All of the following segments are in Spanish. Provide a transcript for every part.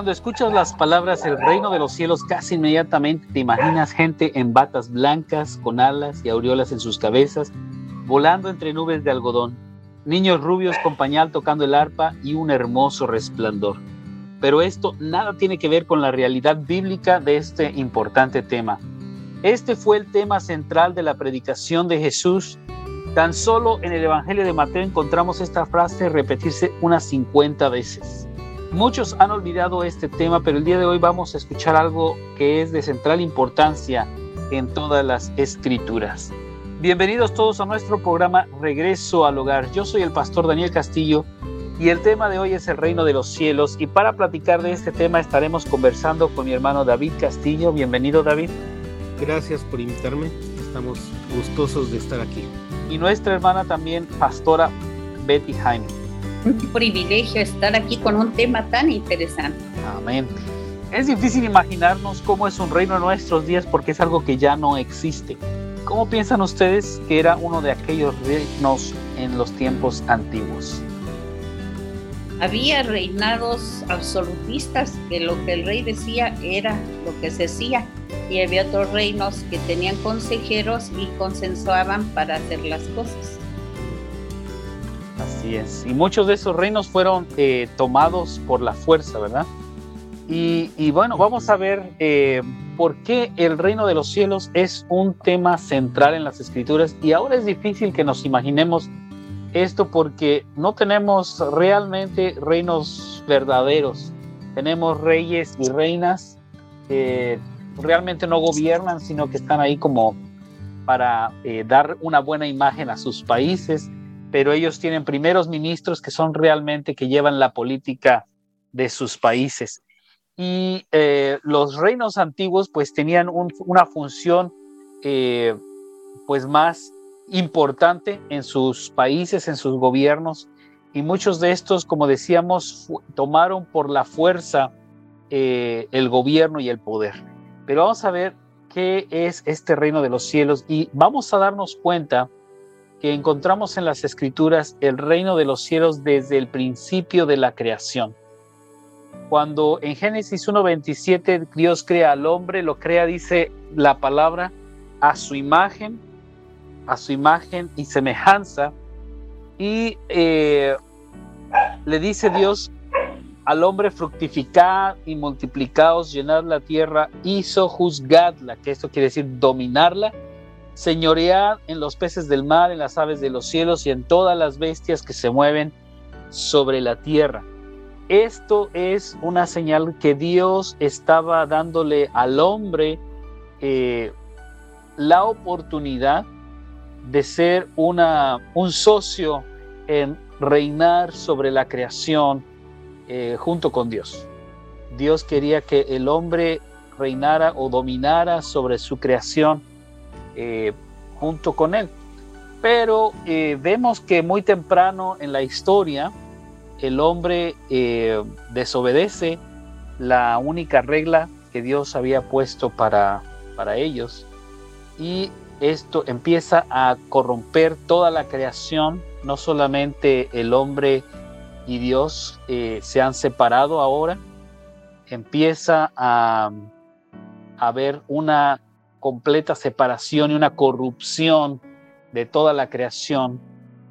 Cuando escuchas las palabras el reino de los cielos, casi inmediatamente te imaginas gente en batas blancas, con alas y aureolas en sus cabezas, volando entre nubes de algodón, niños rubios con pañal tocando el arpa y un hermoso resplandor. Pero esto nada tiene que ver con la realidad bíblica de este importante tema. Este fue el tema central de la predicación de Jesús. Tan solo en el Evangelio de Mateo encontramos esta frase repetirse unas 50 veces. Muchos han olvidado este tema, pero el día de hoy vamos a escuchar algo que es de central importancia en todas las escrituras. Bienvenidos todos a nuestro programa Regreso al Hogar. Yo soy el pastor Daniel Castillo y el tema de hoy es el reino de los cielos. Y para platicar de este tema estaremos conversando con mi hermano David Castillo. Bienvenido David. Gracias por invitarme. Estamos gustosos de estar aquí. Y nuestra hermana también, pastora Betty Jaime un privilegio estar aquí con un tema tan interesante. Amén. Es difícil imaginarnos cómo es un reino en nuestros días porque es algo que ya no existe. ¿Cómo piensan ustedes que era uno de aquellos reinos en los tiempos antiguos? Había reinados absolutistas que lo que el rey decía era lo que se hacía y había otros reinos que tenían consejeros y consensuaban para hacer las cosas. Así es. Y muchos de esos reinos fueron eh, tomados por la fuerza, ¿verdad? Y, bueno, vamos a ver eh, por qué el reino de los cielos es un tema central en las escrituras. Y ahora es difícil que nos imaginemos esto porque no tenemos realmente reinos verdaderos. Tenemos reyes y reinas que realmente no gobiernan, sino que están ahí como para eh, dar una buena imagen a sus países pero ellos tienen primeros ministros que son realmente que llevan la política de sus países. Y eh, los reinos antiguos pues tenían una función eh, pues más importante en sus países, en sus gobiernos, y muchos de estos, como decíamos, tomaron por la fuerza eh, el gobierno y el poder. Pero vamos a ver qué es este reino de los cielos y vamos a darnos cuenta que encontramos en las escrituras el reino de los cielos desde el principio de la creación. Cuando en Génesis 1.27 Dios crea al hombre, lo crea, dice la palabra, a su imagen, a su imagen y semejanza. Y eh, le dice Dios al hombre fructificar y multiplicaos, llenar la tierra, hizo juzgadla, que esto quiere decir dominarla señorear en los peces del mar, en las aves de los cielos y en todas las bestias que se mueven sobre la tierra. Esto es una señal que Dios estaba dándole al hombre eh, la oportunidad de ser una, un socio en reinar sobre la creación eh, junto con Dios. Dios quería que el hombre reinara o dominara sobre su creación eh, junto con él. Pero vemos que muy temprano en la historia el hombre eh, desobedece la única regla que Dios había puesto para, para ellos y esto empieza a corromper toda la creación, no solamente el hombre y Dios se han separado ahora, empieza a haber una completa separación y una corrupción de toda la creación.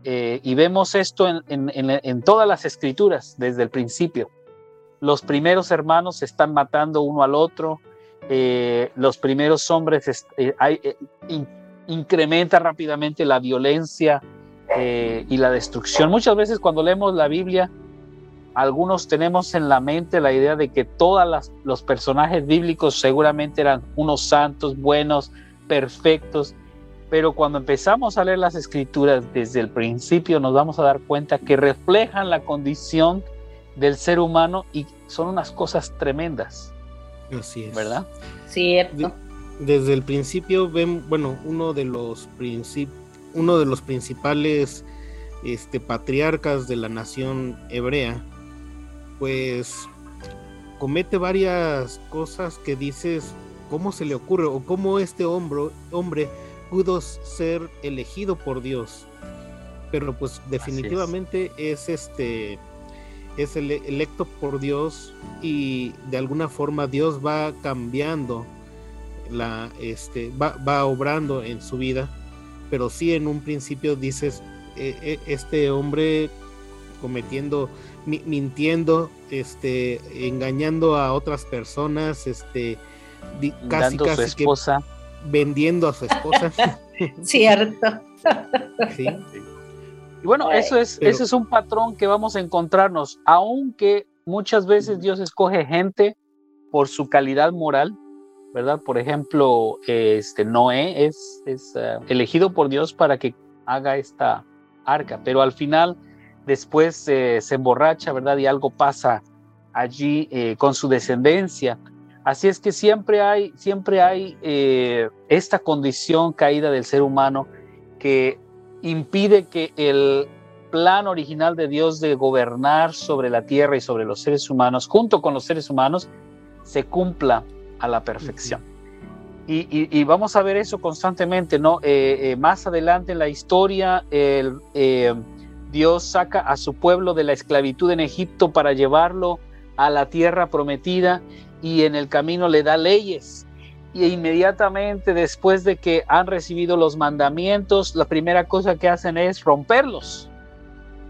Eh, y vemos esto en, todas las escrituras desde el principio. Los primeros hermanos se están matando uno al otro, eh, los primeros hombres eh, incrementa rápidamente la violencia y la destrucción. Muchas veces cuando leemos la Biblia algunos tenemos en la mente la idea de que todos los personajes bíblicos seguramente eran unos santos, buenos, perfectos, pero cuando empezamos a leer las escrituras desde el principio nos vamos a dar cuenta que reflejan la condición del ser humano y son unas cosas tremendas. Así es. ¿Verdad? Cierto. Desde el principio ven, bueno, uno de los uno de los principales este, patriarcas de la nación hebrea, pues comete varias cosas que dices, ¿cómo se le ocurre? O cómo este hombre, hombre pudo ser elegido por Dios. Pero pues definitivamente es. este es el electo por Dios y de alguna forma Dios va cambiando la este va, va obrando en su vida pero sí en un principio dices e, e, este hombre cometiendo mintiendo este engañando a otras personas este casi casi esposa. Vendiendo a su esposa cierto sí y bueno, eso es, ese es un patrón que vamos a encontrarnos, aunque muchas veces Dios escoge gente por su calidad moral, ¿verdad? Por ejemplo, este Noé es, es eh, elegido por Dios para que haga esta arca, pero al final después se emborracha, ¿verdad? Y algo pasa allí eh, con su descendencia. Así es que siempre hay, siempre hay eh, esta condición caída del ser humano que impide que el plan original de Dios de gobernar sobre la tierra y sobre los seres humanos, junto con los seres humanos, se cumpla a la perfección. Y, vamos a ver eso constantemente, ¿no? Eh, eh, más adelante en la historia, el, Dios saca a su pueblo de la esclavitud en Egipto para llevarlo a la tierra prometida y en el camino le da leyes y inmediatamente después de que han recibido los mandamientos, la primera cosa que hacen es romperlos.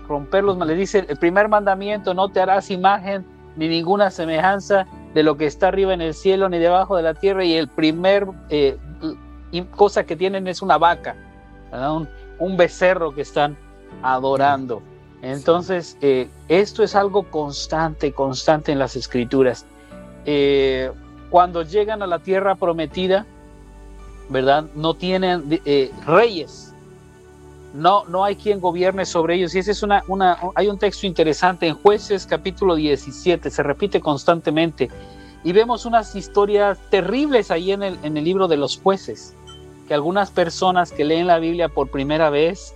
Romperlos, le dice el primer mandamiento, no te harás imagen ni ninguna semejanza de lo que está arriba en el cielo ni debajo de la tierra y el primer eh, cosa que tienen es una vaca, un, becerro que están adorando. Entonces, eh, esto es algo constante, constante en las escrituras. Eh, cuando llegan a la tierra prometida, ¿verdad? No tienen eh, reyes. No, no hay quien gobierne sobre ellos. Y ese es una, una, hay un texto interesante en Jueces capítulo 17, se repite constantemente. Y vemos unas historias terribles ahí en el, en el libro de los jueces, que algunas personas que leen la Biblia por primera vez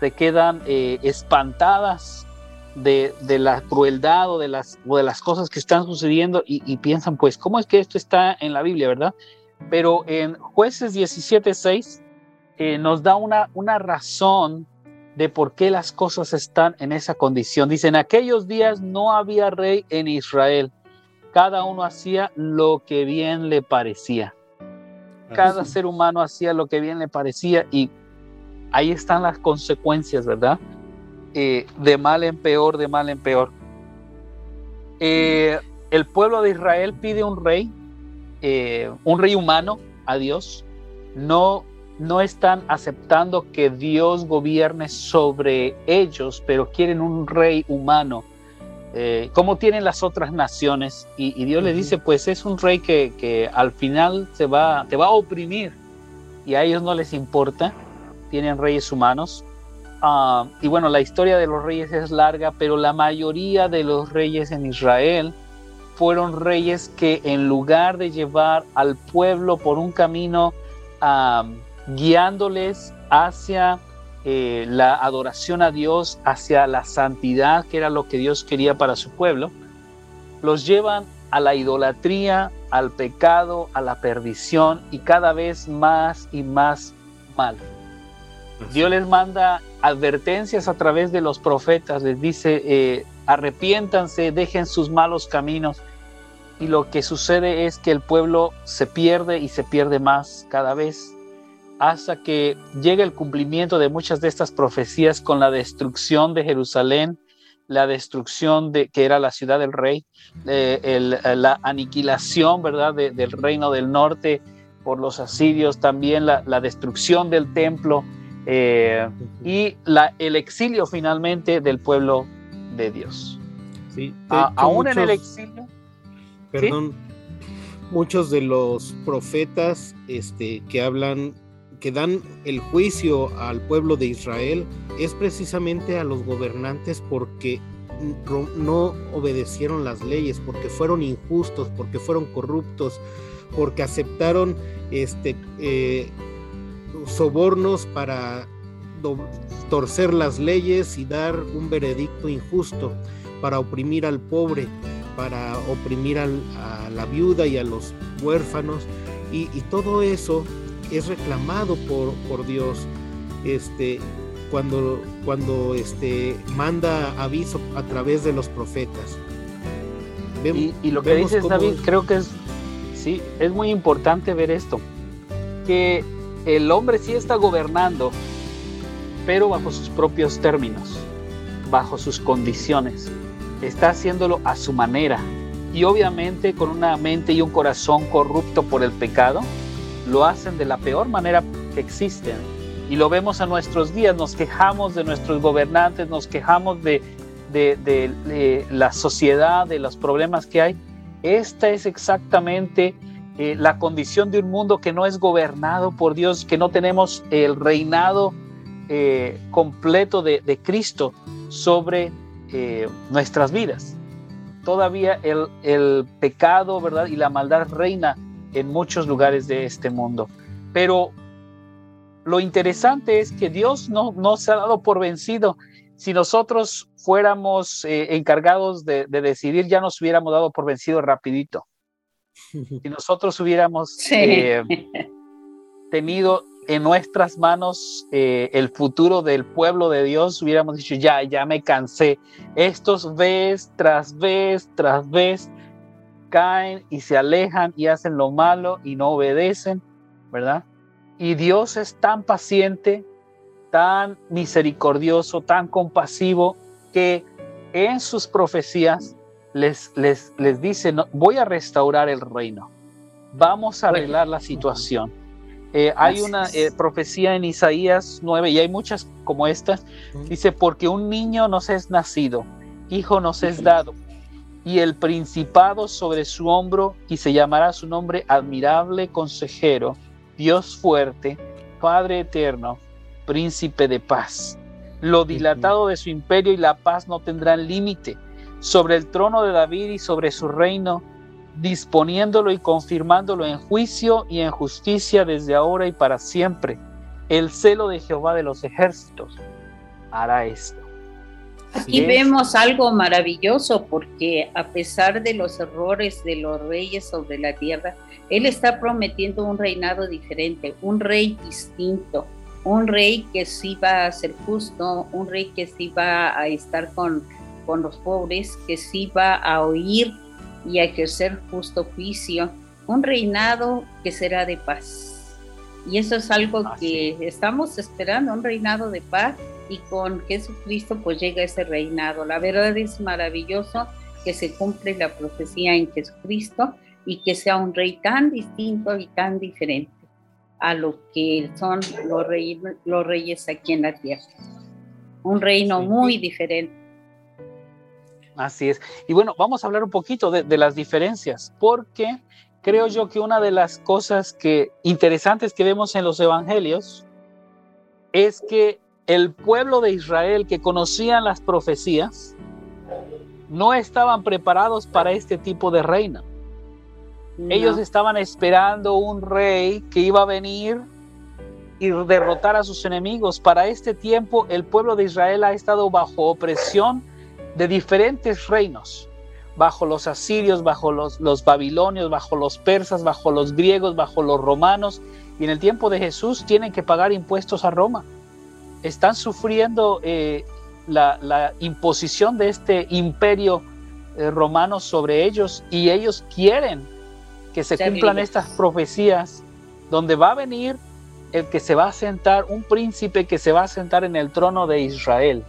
se quedan eh, espantadas de, la crueldad o de, las, de las cosas que están sucediendo y, piensan, pues, ¿cómo es que esto está en la Biblia, verdad? Pero en jueces 17.6 eh, nos da una, una razón de por qué las cosas están en esa condición. Dice, en aquellos días no había rey en Israel. Cada uno hacía lo que bien le parecía. Cada ser humano hacía lo que bien le parecía y ahí están las consecuencias, ¿verdad? Eh, de mal en peor, de mal en peor. Eh, el pueblo de Israel pide un rey, eh, un rey humano a Dios. No, no están aceptando que Dios gobierne sobre ellos, pero quieren un rey humano, como tienen las otras naciones. Y, Dios les dice, pues es un rey que, que, al final se va, te va a oprimir. Y a ellos no les importa, tienen reyes humanos. Ah, y bueno, la historia de los reyes es larga, pero la mayoría de los reyes en Israel fueron reyes que en lugar de llevar al pueblo por un camino ah, guiándoles hacia eh, la adoración a Dios, hacia la santidad, que era lo que Dios quería para su pueblo, los llevan a la idolatría, al pecado, a la perdición y cada vez más y más mal. Dios les manda advertencias a través de los profetas, les dice, eh, arrepiéntanse, dejen sus malos caminos. Y lo que sucede es que el pueblo se pierde y se pierde más cada vez hasta que llega el cumplimiento de muchas de estas profecías con la destrucción de Jerusalén, la destrucción de que era la ciudad del rey, eh, la aniquilación, ¿verdad?, del reino del norte por los asirios, también la destrucción del templo, eh, y la, el exilio finalmente del pueblo de Dios. Sí, aún en el exilio. Perdón, muchos de los profetas este, que hablan, que dan el juicio al pueblo de Israel, es precisamente a los gobernantes porque no obedecieron las leyes, porque fueron injustos, porque fueron corruptos, porque aceptaron este, eh, sobornos para torcer las leyes y dar un veredicto injusto para oprimir al pobre, para oprimir a la viuda y a los huérfanos. Y, todo eso es reclamado por, por Dios este, cuando, cuando este, manda aviso a través de los profetas. y, lo que dices, David, creo que es, sí, es muy importante ver esto, que el hombre sí está gobernando, pero bajo sus propios términos, bajo sus condiciones. Está haciéndolo a su manera y obviamente con una mente y un corazón corrupto por el pecado, lo hacen de la peor manera que existen. Y lo vemos a nuestros días, nos quejamos de nuestros gobernantes, nos quejamos de, de, la sociedad, de los problemas que hay. Esta es exactamente eh, la condición de un mundo que no es gobernado por Dios, que no tenemos el reinado eh, completo de, Cristo sobre eh, nuestras vidas. Todavía el, pecado, ¿verdad? Y la maldad reina en muchos lugares de este mundo. Pero lo interesante es que Dios no, no se ha dado por vencido. Si nosotros fuéramos encargados de, de, decidir, ya nos hubiéramos dado por vencido rapidito. Si nosotros hubiéramos eh, tenido en nuestras manos eh, el futuro del pueblo de Dios, hubiéramos dicho, ya, ya me cansé. Estos vez tras vez tras vez caen y se alejan y hacen lo malo y no obedecen, ¿verdad? Y Dios es tan paciente, tan misericordioso, tan compasivo, que en sus profecías les, les, les dice, no, voy a restaurar el reino, vamos a arreglar la situación. Eh, hay una eh, profecía en Isaías 9 y hay muchas como estas. Dice, porque un niño nos es nacido, hijo nos es dado, y el principado sobre su hombro, y se llamará su nombre admirable consejero, Dios fuerte, Padre eterno, príncipe de paz. Lo dilatado de su imperio y la paz no tendrán límite sobre el trono de David y sobre su reino, disponiéndolo y confirmándolo en juicio y en justicia desde ahora y para siempre. El celo de Jehová de los ejércitos hará esto. Aquí vemos algo maravilloso porque a pesar de los errores de los reyes sobre la tierra, Él está prometiendo un reinado diferente, un rey distinto, un rey que sí va a ser justo, un rey que sí va a estar con con los pobres, que sí va a oír y a ejercer justo juicio, un reinado que será de paz. Y eso es algo que estamos esperando, un reinado de paz y con Jesucristo pues llega ese reinado. La verdad es maravilloso que se cumple la profecía en Jesucristo y que sea un rey tan distinto y tan diferente a lo que son los reyes, los reyes aquí en la tierra. Un reino muy diferente Así es. Y bueno, vamos a hablar un poquito de, las diferencias, porque creo yo que una de las cosas que interesantes que vemos en los evangelios es que el pueblo de Israel que conocían las profecías no estaban preparados para este tipo de reino. Ellos estaban esperando un rey que iba a venir y derrotar a sus enemigos. Para este tiempo el pueblo de Israel ha estado bajo opresión de diferentes reinos, bajo los asirios, bajo los, los, babilonios, bajo los persas, bajo los griegos, bajo los romanos, y en el tiempo de Jesús tienen que pagar impuestos a Roma. Están sufriendo eh, la, imposición de este imperio eh, romano sobre ellos y ellos quieren que se cumplan estas profecías donde va a venir el que se va a sentar, un príncipe que se va a sentar en el trono de Israel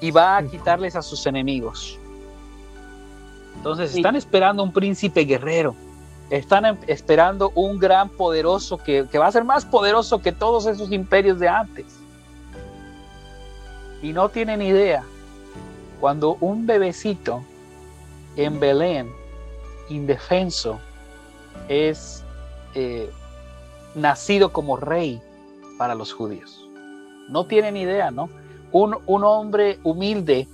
y va a quitarles a sus enemigos. Entonces están esperando un príncipe guerrero, están em, esperando un gran poderoso que, que va a ser más poderoso que todos esos imperios de antes. Y no tienen idea cuando un bebecito en Belén, indefenso, es eh, nacido como rey para los judíos. No tienen idea, ¿no? Un, hombre humilde,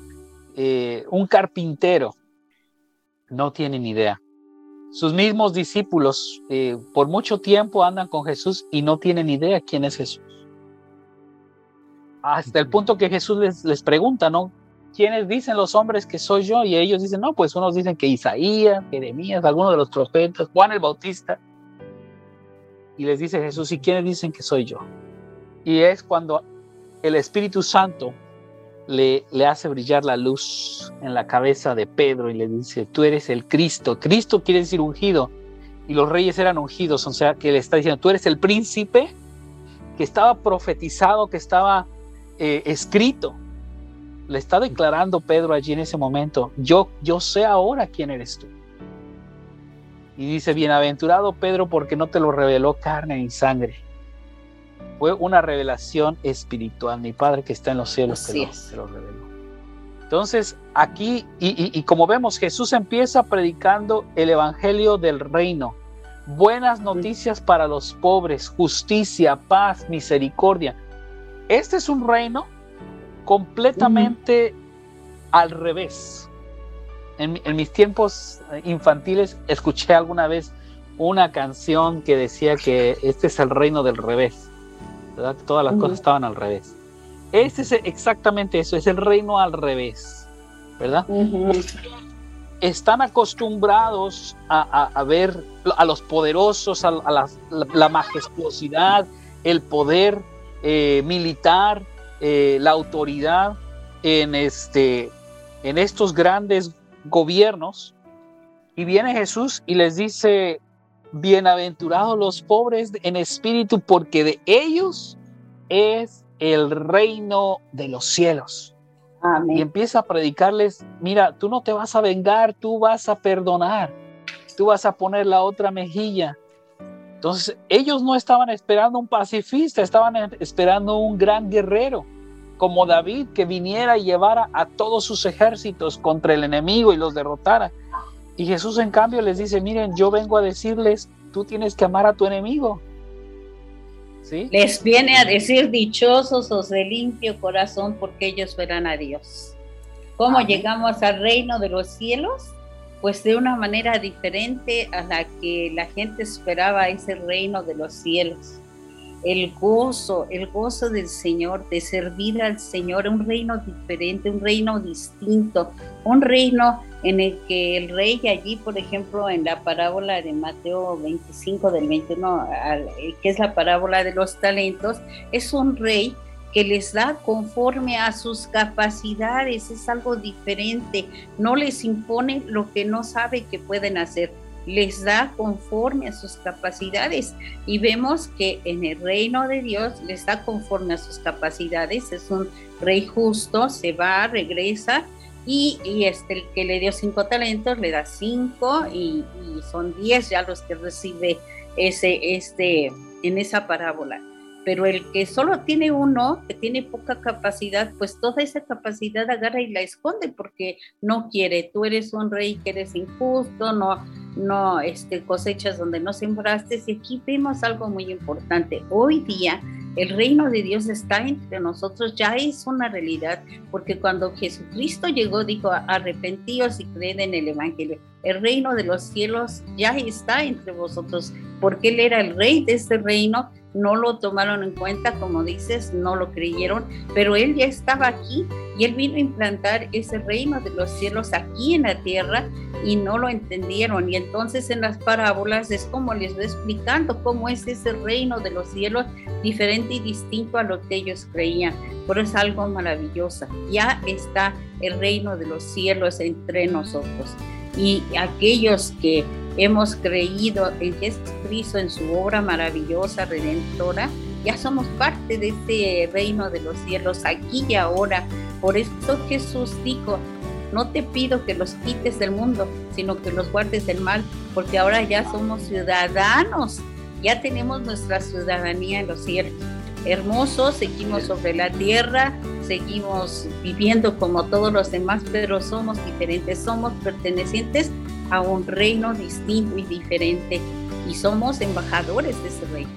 eh, un carpintero, no tienen idea. Sus mismos discípulos eh, por mucho tiempo andan con Jesús y no tienen idea quién es Jesús. hasta el punto que Jesús les, les pregunta, ¿no? ¿Quiénes dicen los hombres que soy yo? Y ellos dicen, no, pues unos dicen que Isaías, Jeremías, algunos de los profetas, Juan el Bautista. Y les dice Jesús, ¿y quiénes dicen que soy yo? Y es cuando el Espíritu Santo le, le hace brillar la luz en la cabeza de Pedro y le dice, tú eres el Cristo. Cristo quiere decir ungido. Y los reyes eran ungidos, o sea, que le está diciendo, tú eres el príncipe que estaba profetizado, que estaba eh, escrito. Le está declarando Pedro allí en ese momento, yo, yo sé ahora quién eres tú. Y dice, bienaventurado Pedro porque no te lo reveló carne ni sangre. Fue una revelación espiritual. Mi Padre que está en los cielos te lo, reveló. Entonces, aquí, y, y como vemos, Jesús empieza predicando el Evangelio del reino. Buenas noticias para los pobres, justicia, paz, misericordia. Este es un reino completamente al revés. En, mis tiempos infantiles escuché alguna vez una canción que decía que este es el reino del revés, ¿verdad? Todas las cosas estaban al revés. Este es exactamente eso, es el reino al revés, ¿verdad? Están acostumbrados a, ver a los poderosos, a, la, majestuosidad, el poder eh, militar, eh, la autoridad en, este, en estos grandes gobiernos. Y viene Jesús y les dice, bienaventurados los pobres en espíritu, porque de ellos es el reino de los cielos. Y empieza a predicarles, mira, tú no te vas a vengar, tú vas a perdonar, tú vas a poner la otra mejilla. Entonces, ellos no estaban esperando un pacifista, estaban esperando un gran guerrero, como David, que viniera y llevara a todos sus ejércitos contra el enemigo y los derrotara. Y Jesús, en cambio, les dice, miren, yo vengo a decirles, tú tienes que amar a tu enemigo. ¿Sí? Les viene a decir dichosos los de limpio corazón porque ellos verán a Dios. ¿Cómo llegamos al reino de los cielos? pues de una manera diferente a la que la gente esperaba ese reino de los cielos. El gozo, el gozo del Señor, de servir al Señor, un reino diferente, un reino distinto, un reino en el que el rey allí, por ejemplo, en la parábola de Mateo 25 del 21, que es la parábola de los talentos, es un rey que les da conforme a sus capacidades, es algo diferente, no les impone lo que no sabe que pueden hacer, les da conforme a sus capacidades. Y vemos que en el reino de Dios les da conforme a sus capacidades, es un rey justo, se va, regresa y, este, el que le dio cinco talentos le da cinco y, y son diez ya los que recibe ese, este, en esa parábola pero el que solo tiene uno, que tiene poca capacidad, pues toda esa capacidad agarra y la esconde porque no quiere. Tú eres un rey que eres injusto, no, no este, cosechas donde no sembraste. Y aquí vemos algo muy importante. Hoy día el reino de Dios está entre nosotros, ya es una realidad, porque cuando Jesucristo llegó, dijo, arrepentíos y creen en el Evangelio. El reino de los cielos ya está entre vosotros, porque Él era el rey de este reino no lo tomaron en cuenta, como dices, no lo creyeron, pero Él ya estaba aquí y Él vino a implantar ese reino de los cielos aquí en la tierra y no lo entendieron. Y entonces en las parábolas es como les voy explicando cómo es ese reino de los cielos diferente y distinto a lo que ellos creían. Pero es algo maravilloso. Ya está el reino de los cielos entre nosotros. Y aquellos que hemos creído en Jesucristo, en su obra maravillosa, redentora, ya somos parte de este reino de los cielos aquí y ahora. Por eso Jesús dijo, no te pido que los quites del mundo, sino que los guardes del mal, porque ahora ya somos ciudadanos, ya tenemos nuestra ciudadanía en los cielos. Hermosos, seguimos sobre la tierra, seguimos viviendo como todos los demás, pero somos diferentes, somos pertenecientes a un reino distinto y diferente y somos embajadores de ese reino.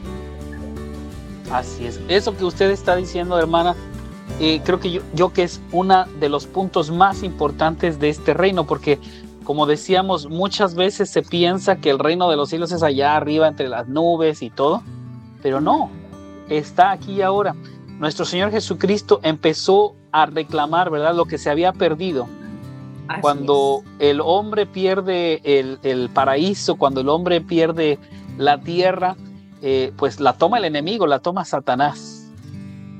Así es. Eso que usted está diciendo, hermana, eh, creo que yo, yo que es uno de los puntos más importantes de este reino, porque como decíamos, muchas veces se piensa que el reino de los cielos es allá arriba entre las nubes y todo, pero no, está aquí ahora. nuestro Señor Jesucristo empezó a reclamar, ¿verdad? Lo que se había perdido. Cuando el hombre pierde el, paraíso, cuando el hombre pierde la tierra, eh, pues la toma el enemigo, la toma Satanás.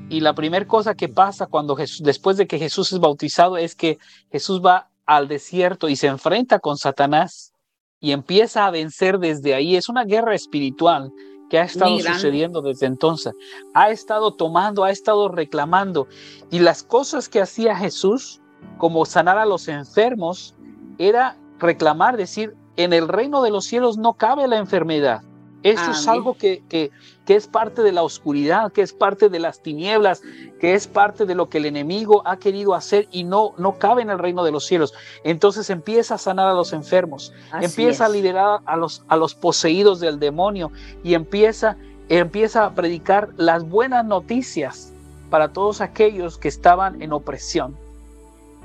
Y la primera cosa que pasa cuando Jesús, después de que Jesús es bautizado, es que Jesús va al desierto y se enfrenta con Satanás y empieza a vencer desde ahí. Es una guerra espiritual que ha estado sucediendo desde entonces. Ha estado tomando, ha estado reclamando. Y las cosas que hacía Jesús, como sanar a los enfermos, era reclamar, decir, en el reino de los cielos no cabe la enfermedad. Eso es algo que, que, que, es parte de la oscuridad, que es parte de las tinieblas, que es parte de lo que el enemigo ha querido hacer y no, no cabe en el reino de los cielos. Entonces empieza a sanar a los enfermos, empieza a liderar a los, a los poseídos del demonio y empieza, empieza a predicar las buenas noticias para todos aquellos que estaban en opresión.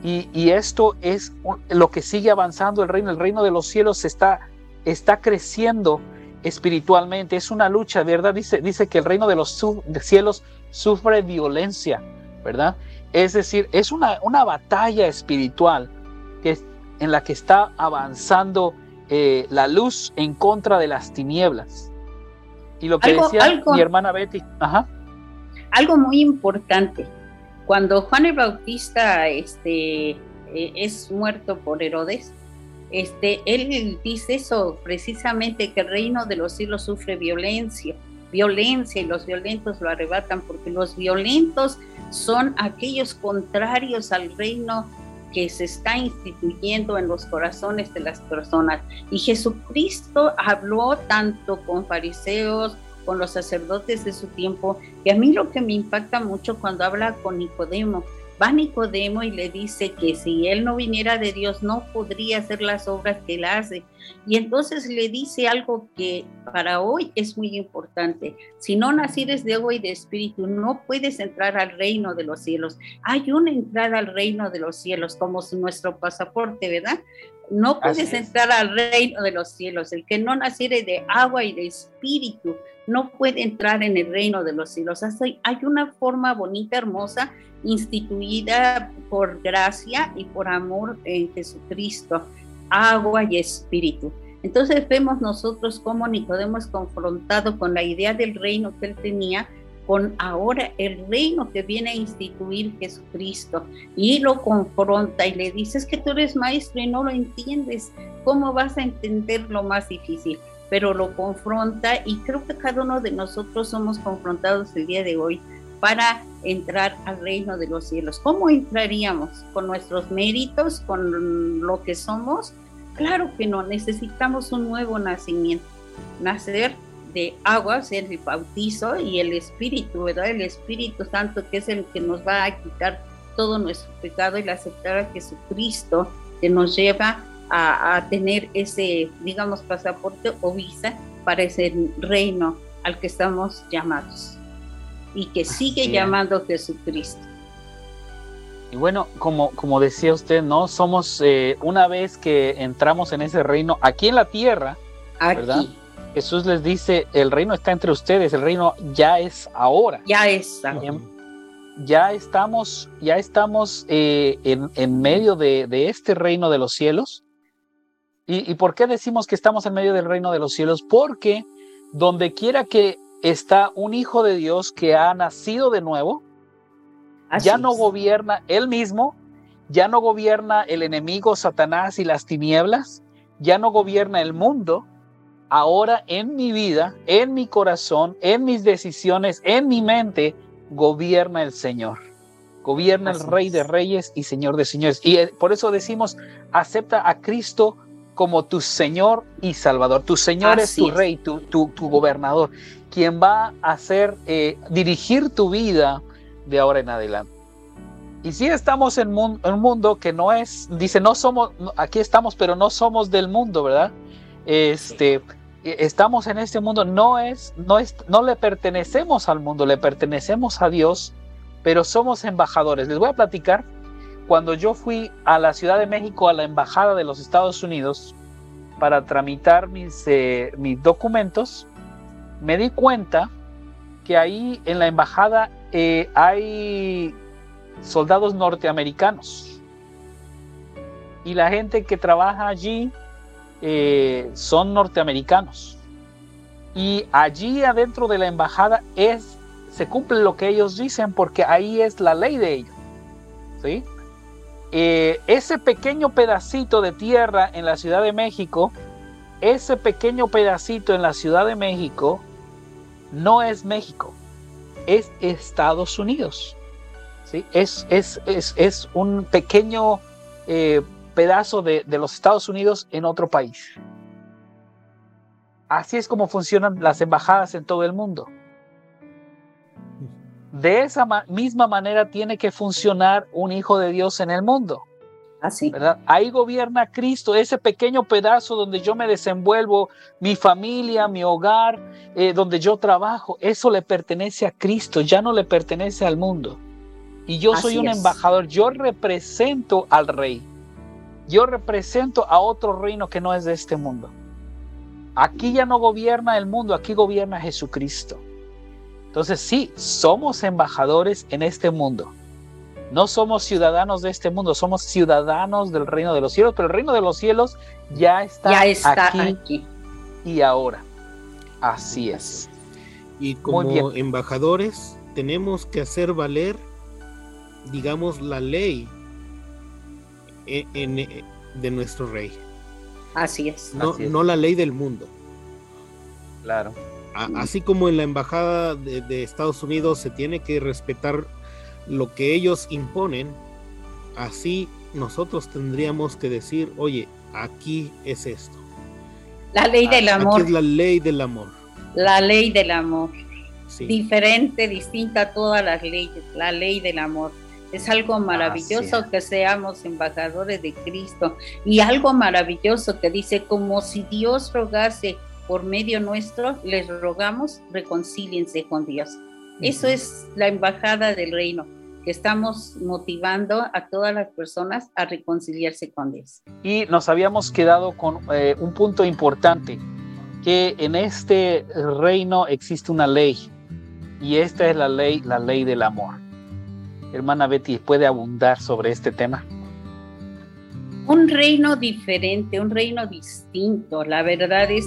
Y, y esto es lo que sigue avanzando el reino. El reino de los cielos está, está creciendo espiritualmente. Es una lucha, ¿verdad? Dice, dice que el reino de los cielos sufre violencia, ¿verdad? Es decir, es una, una batalla espiritual que, en la que está avanzando eh, la luz en contra de las tinieblas. Y lo que decía mi hermana Betty, ajá. Algo muy importante. Cuando Juan el Bautista este, eh, es muerto por Herodes, este, él dice eso precisamente, que el reino de los cielos sufre violencia, violencia y los violentos lo arrebatan, porque los violentos son aquellos contrarios al reino que se está instituyendo en los corazones de las personas. Y Jesucristo habló tanto con fariseos, con los sacerdotes de su tiempo, que a mí lo que me impacta mucho cuando habla con Nicodemo, va Nicodemo y le dice que si él no viniera de Dios no podría hacer las obras que él hace. Y entonces le dice algo que para hoy es muy importante. Si no nacieres de agua y de espíritu, no puedes entrar al reino de los cielos. Hay una entrada al reino de los cielos como nuestro pasaporte, ¿verdad? No puedes entrar al reino de los cielos. El que no naciere de agua y de espíritu no puede entrar en el reino de los cielos. Hay una forma bonita, hermosa, instituida por gracia y por amor en Jesucristo, agua y espíritu. Entonces vemos nosotros cómo Nicodemo es confrontado con la idea del reino que él tenía, con ahora el reino que viene a instituir Jesucristo y lo confronta y le dices que tú eres maestro y no lo entiendes, ¿cómo vas a entender lo más difícil? Pero lo confronta y creo que cada uno de nosotros somos confrontados el día de hoy para entrar al reino de los cielos. ¿Cómo entraríamos? ¿Con nuestros méritos? ¿Con lo que somos? Claro que no, necesitamos un nuevo nacimiento. Nacer de agua, ser el bautizo y el Espíritu, ¿verdad? El Espíritu Santo que es el que nos va a quitar todo nuestro pecado y aceptar a Jesucristo que nos lleva a, tener ese, digamos, pasaporte o visa para ese reino al que estamos llamados y que sigue llamando Jesucristo. Y bueno, como, como decía usted, ¿no? Somos, eh, una vez que entramos en ese reino, aquí en la tierra, ¿verdad? Jesús les dice, el reino está entre ustedes, el reino ya es ahora. Ya está. Ya estamos, ya estamos eh, en, medio de, este reino de los cielos. ¿Y, ¿Y por qué decimos que estamos en medio del reino de los cielos? Porque donde quiera que está un hijo de Dios que ha nacido de nuevo, ya no gobierna él mismo, ya no gobierna el enemigo Satanás y las tinieblas, ya no gobierna el mundo, ahora en mi vida, en mi corazón, en mis decisiones, en mi mente, gobierna el Señor. Gobierna el Rey de Reyes y Señor de Señores. Y eh, por eso decimos, acepta a Cristo como tu Señor y Salvador. Tu Señor es tu Rey, tu, tu, gobernador, quien va a hacer, eh, dirigir tu vida de ahora en adelante. Y si estamos en un, mundo que no es, dice, no somos, aquí estamos, pero no somos del mundo, ¿verdad? Este, e, estamos en este mundo, no es, no es, no le pertenecemos al mundo, le pertenecemos a Dios, pero somos embajadores. Les voy a platicar cuando yo fui a la Ciudad de México, a la Embajada de los Estados Unidos, para tramitar mis, eh, mis documentos, me di cuenta que ahí en la embajada eh, hay soldados norteamericanos y la gente que trabaja allí eh, son norteamericanos. Y allí adentro de la embajada es, se cumple lo que ellos dicen porque ahí es la ley de ellos. ¿sí? Eh, ese pequeño pedacito de tierra en la Ciudad de México, ese pequeño pedacito en la Ciudad de México no es México, es Estados Unidos. ¿sí? Es, es, es, es un pequeño eh, pedazo de, de los Estados Unidos en otro país. Así es como funcionan las embajadas en todo el mundo. De esa misma manera tiene que funcionar un hijo de Dios en el mundo. Así. ¿verdad? Ahí gobierna Cristo, ese pequeño pedazo donde yo me desenvuelvo, mi familia, mi hogar, eh, donde yo trabajo, eso le pertenece a Cristo, ya no le pertenece al mundo. Y yo soy un es. embajador, yo represento al rey, yo represento a otro reino que no es de este mundo. Aquí ya no gobierna el mundo, aquí gobierna Jesucristo. Entonces sí, somos embajadores en este mundo. No somos ciudadanos de este mundo, somos ciudadanos del reino de los cielos, pero el reino de los cielos ya está, Ya está aquí, aquí. y ahora. Así es. Y como embajadores tenemos que hacer valer, digamos, la ley e- en- en- de nuestro rey, Así es. no, Así es. no la ley del mundo. Claro. A- así como en la embajada de, de Estados Unidos se tiene que respetar lo que ellos imponen, así nosotros tendríamos que decir, oye, aquí es esto. La ley del Aquí amor. es la ley del amor. La ley del amor. Sí. Diferente, distinta a todas las leyes. La ley del amor. Es algo maravilloso que seamos embajadores de Cristo. Y algo maravilloso que dice, como si Dios rogase por medio nuestro, les rogamos, reconcíliense con Dios. Eso es la embajada del reino, que estamos motivando a todas las personas a reconciliarse con Dios. Y nos habíamos quedado con eh, un punto importante, que en este reino existe una ley, y esta es la ley, la ley del amor. Hermana Betty, ¿puede abundar sobre este tema? un reino diferente, un reino distinto. La verdad es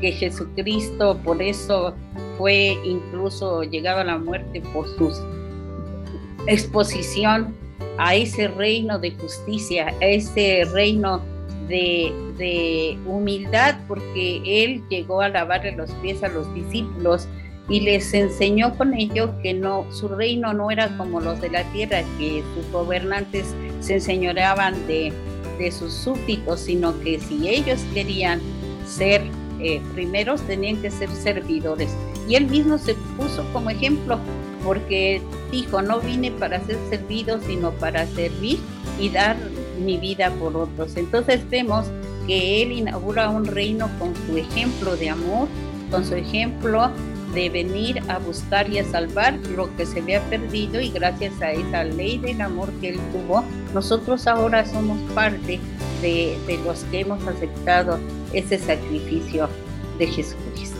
que Jesucristo por eso fue incluso llegado a la muerte por su exposición a ese reino de justicia, a ese reino de, humildad, porque él llegó a lavarle los pies a los discípulos y les enseñó con ello que no su reino no era como los de la tierra que sus gobernantes se enseñoreaban de sus súbditos sino que si ellos querían ser eh, primeros tenían que ser servidores. Y él mismo se puso como ejemplo porque dijo no vine para ser servido sino para servir y dar mi vida por otros entonces vemos que él inaugura un reino con su ejemplo de amor con su ejemplo de venir a buscar y a salvar lo que se había perdido y gracias a esa ley del amor que él tuvo, nosotros ahora somos parte de, de los que hemos aceptado ese sacrificio de Jesucristo.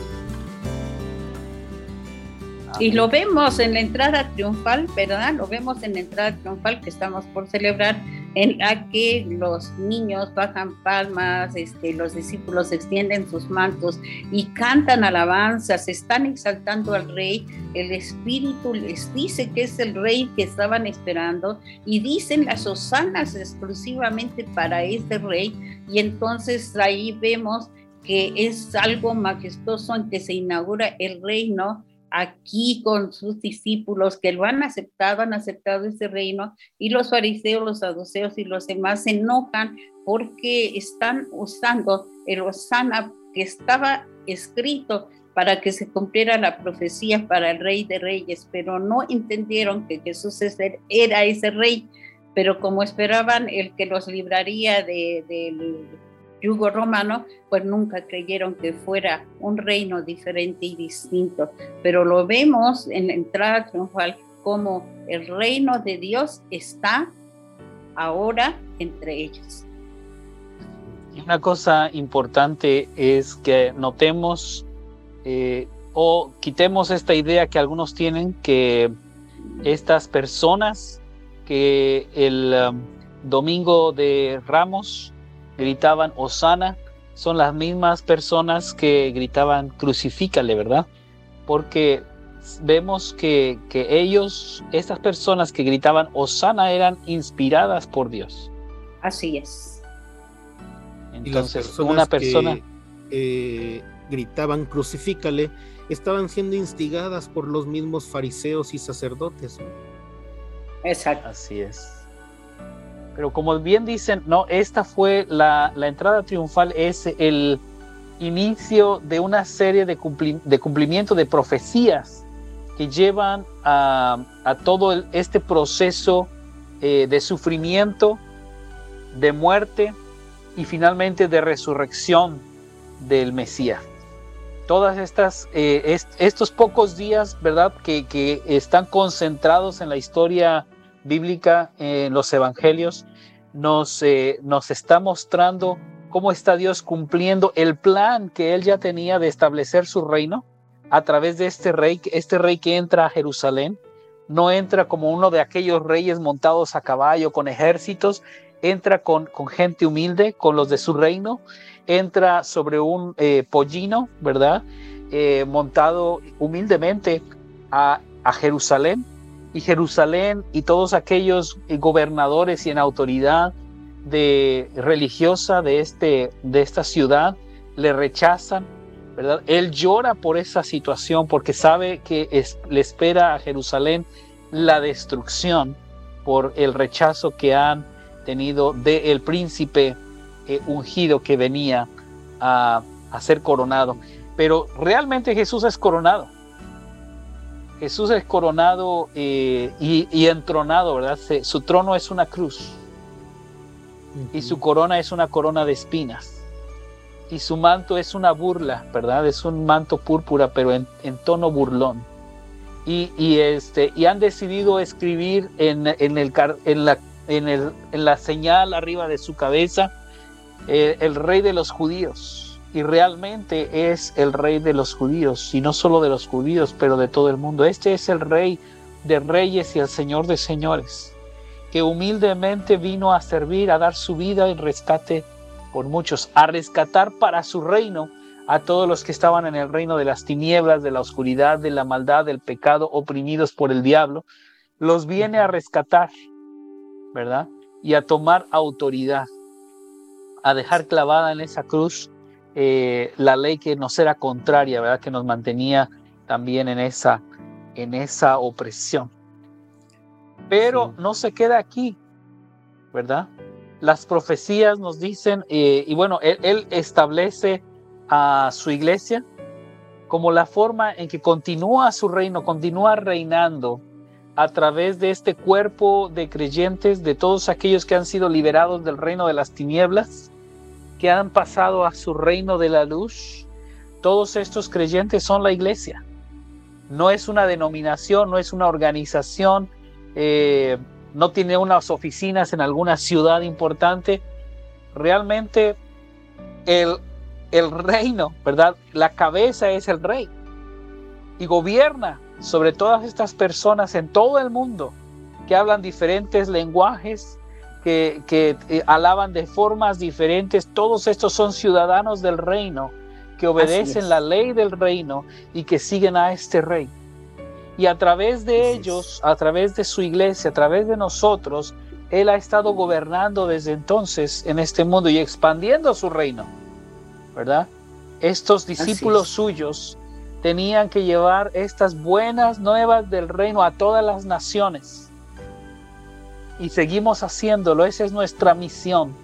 Y lo vemos en la entrada triunfal, ¿verdad? Lo vemos en la entrada triunfal que estamos por celebrar, en la que los niños bajan palmas, este, los discípulos extienden sus mantos y cantan alabanzas, están exaltando al rey, el Espíritu les dice que es el rey que estaban esperando y dicen las hosanas exclusivamente para ese rey. Y entonces ahí vemos que es algo majestuoso en que se inaugura el reino aquí con sus discípulos que lo han aceptado, han aceptado ese reino y los fariseos, los saduceos y los demás se enojan porque están usando el Osana que estaba escrito para que se cumpliera la profecía para el rey de reyes, pero no entendieron que Jesús era ese rey, pero como esperaban el que los libraría de, yugo romano, pues nunca creyeron que fuera un reino diferente y distinto. Pero lo vemos en la entrada triunfal como el reino de Dios está ahora entre ellos. Una cosa importante es que notemos eh, o quitemos esta idea que algunos tienen que Estas personas que el um, domingo de Ramos gritaban Osana, son las mismas personas que gritaban crucifícale, ¿verdad? Porque vemos que, que ellos, estas personas que gritaban Osana eran inspiradas por Dios. Así es. Entonces, una persona... Que, eh, gritaban crucifícale, estaban siendo instigadas por los mismos fariseos y sacerdotes. Exacto. Así es. Pero como bien dicen, no, esta fue la, la entrada triunfal, es el inicio de una serie de, de cumplimiento de profecías que llevan a, a todo este proceso eh, de sufrimiento, de muerte y finalmente de resurrección del Mesías. Todas estas, eh, estos pocos días, ¿verdad? Que, que están concentrados en la historia bíblica en los evangelios nos, eh, nos está mostrando cómo está Dios cumpliendo el plan que él ya tenía de establecer su reino a través de este rey, este rey que entra a Jerusalén, no entra como uno de aquellos reyes montados a caballo con ejércitos, entra con, con gente humilde, con los de su reino, entra sobre un eh, pollino, ¿verdad? Eh, montado humildemente a, a Jerusalén y Jerusalén y todos aquellos gobernadores y en autoridad de religiosa de, este, de esta ciudad le rechazan, ¿verdad? Él llora por esa situación porque sabe que le espera a Jerusalén la destrucción por el rechazo que han tenido del príncipe eh, ungido que venía a, a ser coronado. Pero realmente Jesús es coronado. Jesús es coronado eh, y, entronado, ¿verdad? su trono es una cruz y su corona es una corona de espinas y su manto es una burla, ¿verdad? Es un manto púrpura, pero en, tono burlón. Y, este, y han decidido escribir en, en, el, en, la, en, el, en la señal arriba de su cabeza eh, el rey de los judíos y realmente es el rey de los judíos, y no solo de los judíos, pero de todo el mundo. Este es el rey de reyes y el señor de señores, que humildemente vino a servir, a dar su vida en rescate por muchos, a rescatar para su reino a todos los que estaban en el reino de las tinieblas, de la oscuridad, de la maldad, del pecado, oprimidos por el diablo, los viene a rescatar, ¿verdad? Y a tomar autoridad, a dejar clavada en esa cruz eh, la ley que nos era contraria, ¿verdad? Que nos mantenía también en esa, en esa opresión. Pero no se queda aquí, ¿verdad? Las profecías nos dicen, eh, y bueno, él, establece a su iglesia como la forma en que continúa su reino, continúa reinando a través de este cuerpo de creyentes, de todos aquellos que han sido liberados del reino de las tinieblas que han pasado a su reino de la luz, todos estos creyentes son la iglesia. No es una denominación, no es una organización, eh, no tiene unas oficinas en alguna ciudad importante. Realmente el, el reino, ¿verdad? La cabeza es el rey y gobierna sobre todas estas personas en todo el mundo que hablan diferentes lenguajes, que, eh, alaban de formas diferentes, todos estos son ciudadanos del reino, que obedecen la ley del reino y que siguen a este rey. Y a través de ellos, a través de su iglesia, a través de nosotros, Él ha estado gobernando desde entonces en este mundo y expandiendo su reino, ¿verdad? Estos discípulos suyos tenían que llevar estas buenas nuevas del reino a todas las naciones y seguimos haciéndolo. Esa es nuestra misión.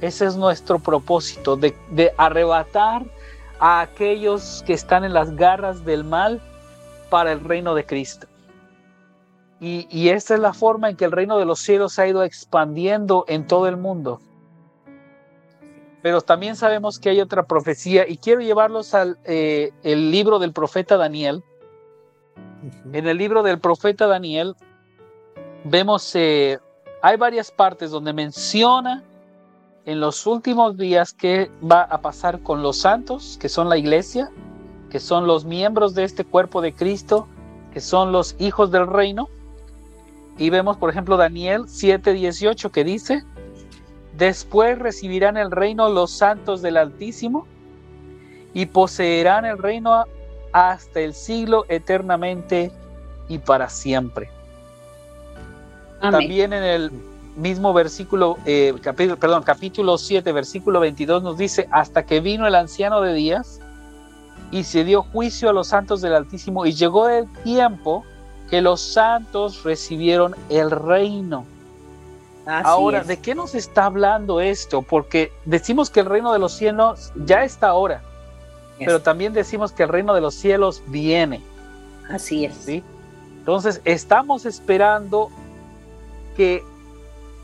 Ese es nuestro propósito de, arrebatar a aquellos que están en las garras del mal para el reino de Cristo. Y, y esta es la forma en que el reino de los cielos ha ido expandiendo en todo el mundo. Pero también sabemos que hay otra profecía y quiero llevarlos al eh, el libro del profeta Daniel. En el libro del profeta Daniel vemos, eh, hay varias partes donde menciona en los últimos días qué va a pasar con los santos, que son la iglesia, que son los miembros de este cuerpo de Cristo, que son los hijos del reino, Y vemos, por ejemplo, Daniel 7:18 que dice, después recibirán el reino los santos del Altísimo y poseerán el reino hasta el siglo eternamente y para siempre. También en el mismo versículo, eh, capítulo, perdón, capítulo 7, versículo 22 nos dice, hasta que vino el anciano de días y se dio juicio a los santos del Altísimo y llegó el tiempo que los santos recibieron el reino. ahora, ¿de qué nos está hablando esto? Porque decimos que el reino de los cielos ya está ahora, pero también decimos que el reino de los cielos viene. Así es. ¿sí? Entonces, estamos esperando que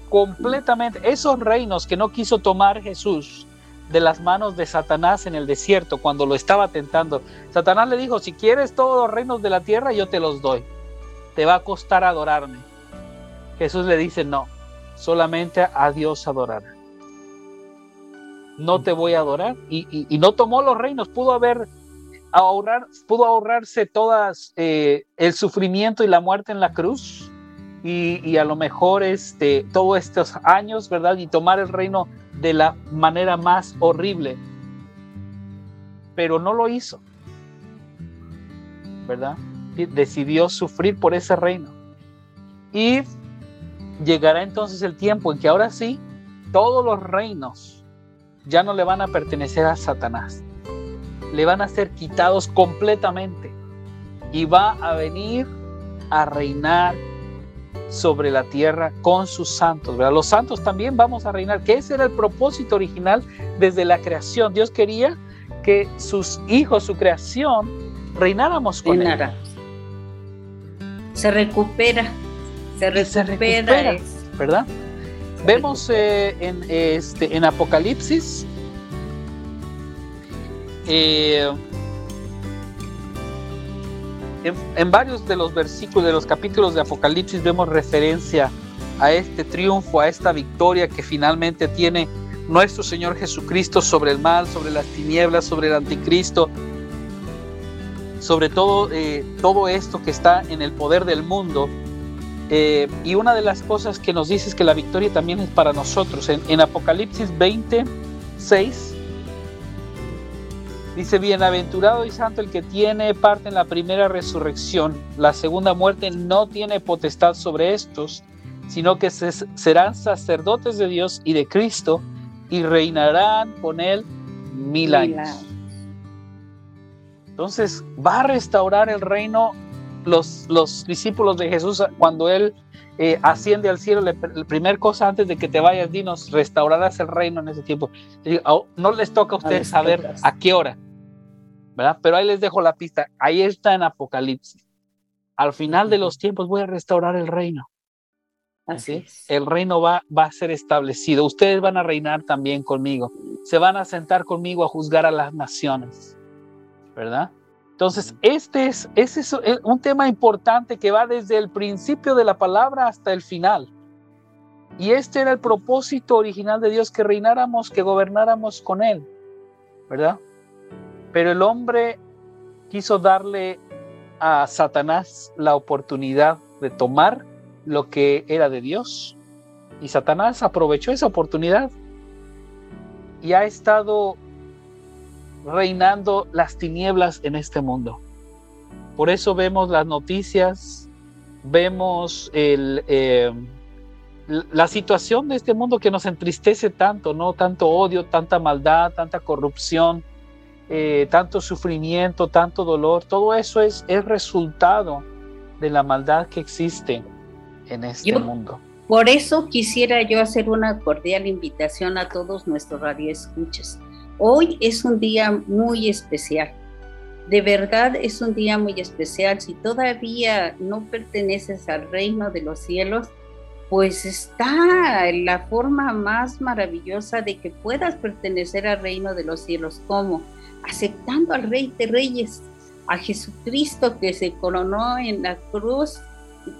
completamente esos reinos que no quiso tomar Jesús de las manos de Satanás en el desierto cuando lo estaba tentando. Satanás le dijo, si quieres todos los reinos de la tierra, yo te los doy. Te va a costar adorarme. Jesús le dice, no, solamente a Dios adorar. No te voy a adorar. Y, no tomó los reinos, pudo haber ahorrar, pudo ahorrarse todas eh, el sufrimiento y la muerte en la cruz y, a lo mejor este, todos estos años, ¿verdad? Y tomar el reino de la manera más horrible. Pero no lo hizo, ¿verdad? Decidió sufrir por ese reino. Y llegará entonces el tiempo en que ahora sí, todos los reinos ya no le van a pertenecer a Satanás. Le van a ser quitados completamente. Y va a venir a reinar sobre la tierra con sus santos. ¿verdad? Los santos también vamos a reinar, que ese era el propósito original desde la creación. Dios quería que sus hijos, su creación, reináramos con él. Se recupera, se recupera, ¿verdad? Vemos eh, en, este, en Apocalipsis eh, en, varios de los versículos de los capítulos de Apocalipsis vemos referencia a este triunfo, a esta victoria que finalmente tiene nuestro Señor Jesucristo sobre el mal, sobre las tinieblas, sobre el anticristo, sobre todo, eh, todo esto que está en el poder del mundo. Eh, y una de las cosas que nos dice es que la victoria también es para nosotros. En, en Apocalipsis 20, 6 Dice, bienaventurado y santo el que tiene parte en la primera resurrección. La segunda muerte no tiene potestad sobre estos, sino que serán sacerdotes de Dios y de Cristo y reinarán con él mil años. Entonces va a restaurar el reino los, los discípulos de Jesús cuando él eh, asciende al cielo. La primera cosa antes de que te vayas, dinos, restaurarás el reino en ese tiempo. No les toca a ustedes saber a qué hora pero ahí les dejo la pista. Ahí está en Apocalipsis. Al final de los tiempos voy a restaurar el reino. Así El reino va, va a ser establecido. Ustedes van a reinar también conmigo. Se van a sentar conmigo a juzgar a las naciones. ¿Verdad? Entonces, este es, este es un tema importante que va desde el principio de la palabra hasta el final. Y este era el propósito original de Dios, que reináramos, que gobernáramos con Él. ¿Verdad? Pero el hombre quiso darle a Satanás la oportunidad de tomar lo que era de Dios. Y Satanás aprovechó esa oportunidad y ha estado reinando las tinieblas en este mundo. Por eso vemos las noticias, vemos eh, la situación de este mundo que nos entristece tanto, ¿no? Tanto odio, tanta maldad, tanta corrupción, eh, tanto sufrimiento, tanto dolor, todo eso es, es resultado de la maldad que existe en este mundo. Por eso quisiera yo hacer una cordial invitación a todos nuestros radioescuchas. Hoy es un día muy especial. De verdad es un día muy especial. Si todavía no perteneces al reino de los cielos, pues está la forma más maravillosa de que puedas pertenecer al reino de los cielos. ¿Cómo? Aceptando al Rey de Reyes, a Jesucristo que se coronó en la cruz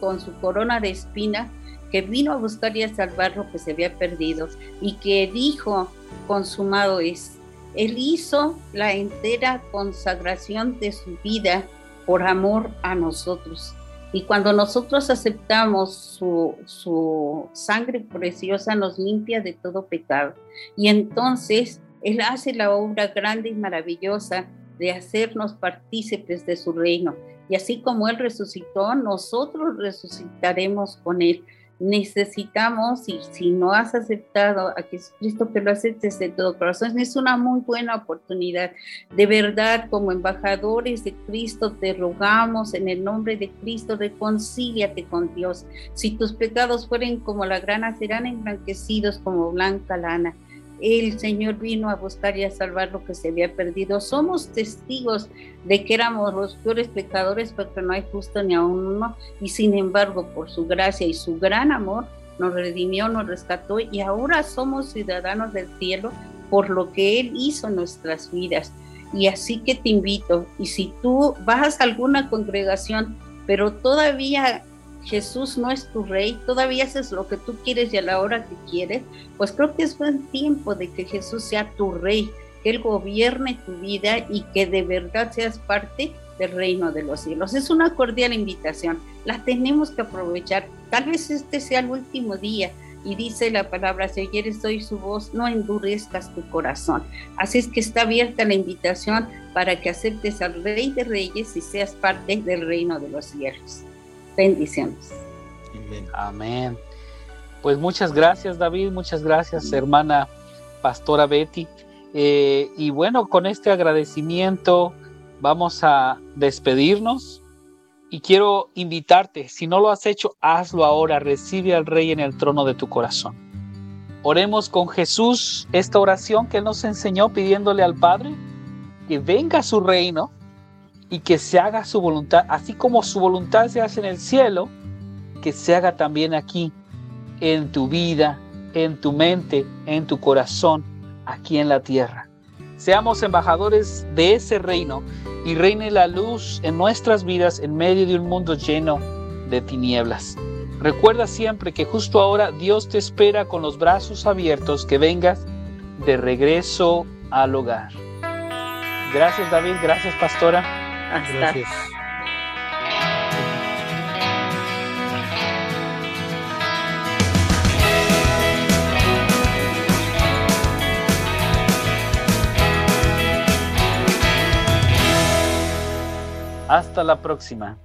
con su corona de espina, que vino a buscar y a salvar lo que se había perdido y que dijo, consumado es. Él hizo la entera consagración de su vida por amor a nosotros. Y cuando nosotros aceptamos su, su sangre preciosa, nos limpia de todo pecado. Y entonces Él hace la obra grande y maravillosa de hacernos partícipes de su reino. Y así como Él resucitó, nosotros resucitaremos con Él necesitamos, y si no has aceptado a Jesucristo, que lo aceptes de todo corazón, es una muy buena oportunidad. De verdad, como embajadores de Cristo, te rogamos en el nombre de Cristo, reconcíliate con Dios. Si tus pecados fueren como la grana, serán emblanquecidos como blanca lana el Señor vino a buscar y a salvar lo que se había perdido. Somos testigos de que éramos los peores pecadores porque no hay justo ni a uno y sin embargo por su gracia y su gran amor nos redimió, nos rescató y ahora somos ciudadanos del cielo por lo que Él hizo en nuestras vidas. Y así que te invito, y si tú vas a alguna congregación, pero todavía Jesús no es tu rey, todavía haces lo que tú quieres y a la hora que quieres, pues creo que es buen tiempo de que Jesús sea tu rey, que Él gobierne tu vida y que de verdad seas parte del reino de los cielos. Es una cordial invitación, la tenemos que aprovechar. Tal vez este sea el último día y dice la palabra, si oyeres hoy su voz, no endurezcas tu corazón. Así es que está abierta la invitación para que aceptes al Rey de Reyes y seas parte del reino de los cielos. Bendiciones. Amén. Pues muchas gracias David, muchas gracias hermana pastora Betty. Eh, y bueno, con este agradecimiento vamos a despedirnos y quiero invitarte, si no lo has hecho, hazlo ahora, recibe al Rey en el trono de tu corazón. Oremos con Jesús esta oración que Él nos enseñó pidiéndole al Padre que venga a su reino y que se haga su voluntad, así como su voluntad se hace en el cielo, que se haga también aquí, en tu vida, en tu mente, en tu corazón, aquí en la tierra. Seamos embajadores de ese reino y reine la luz en nuestras vidas en medio de un mundo lleno de tinieblas. Recuerda siempre que justo ahora Dios te espera con los brazos abiertos que vengas de regreso al hogar. Gracias David, gracias pastora. Hasta. Hasta la próxima.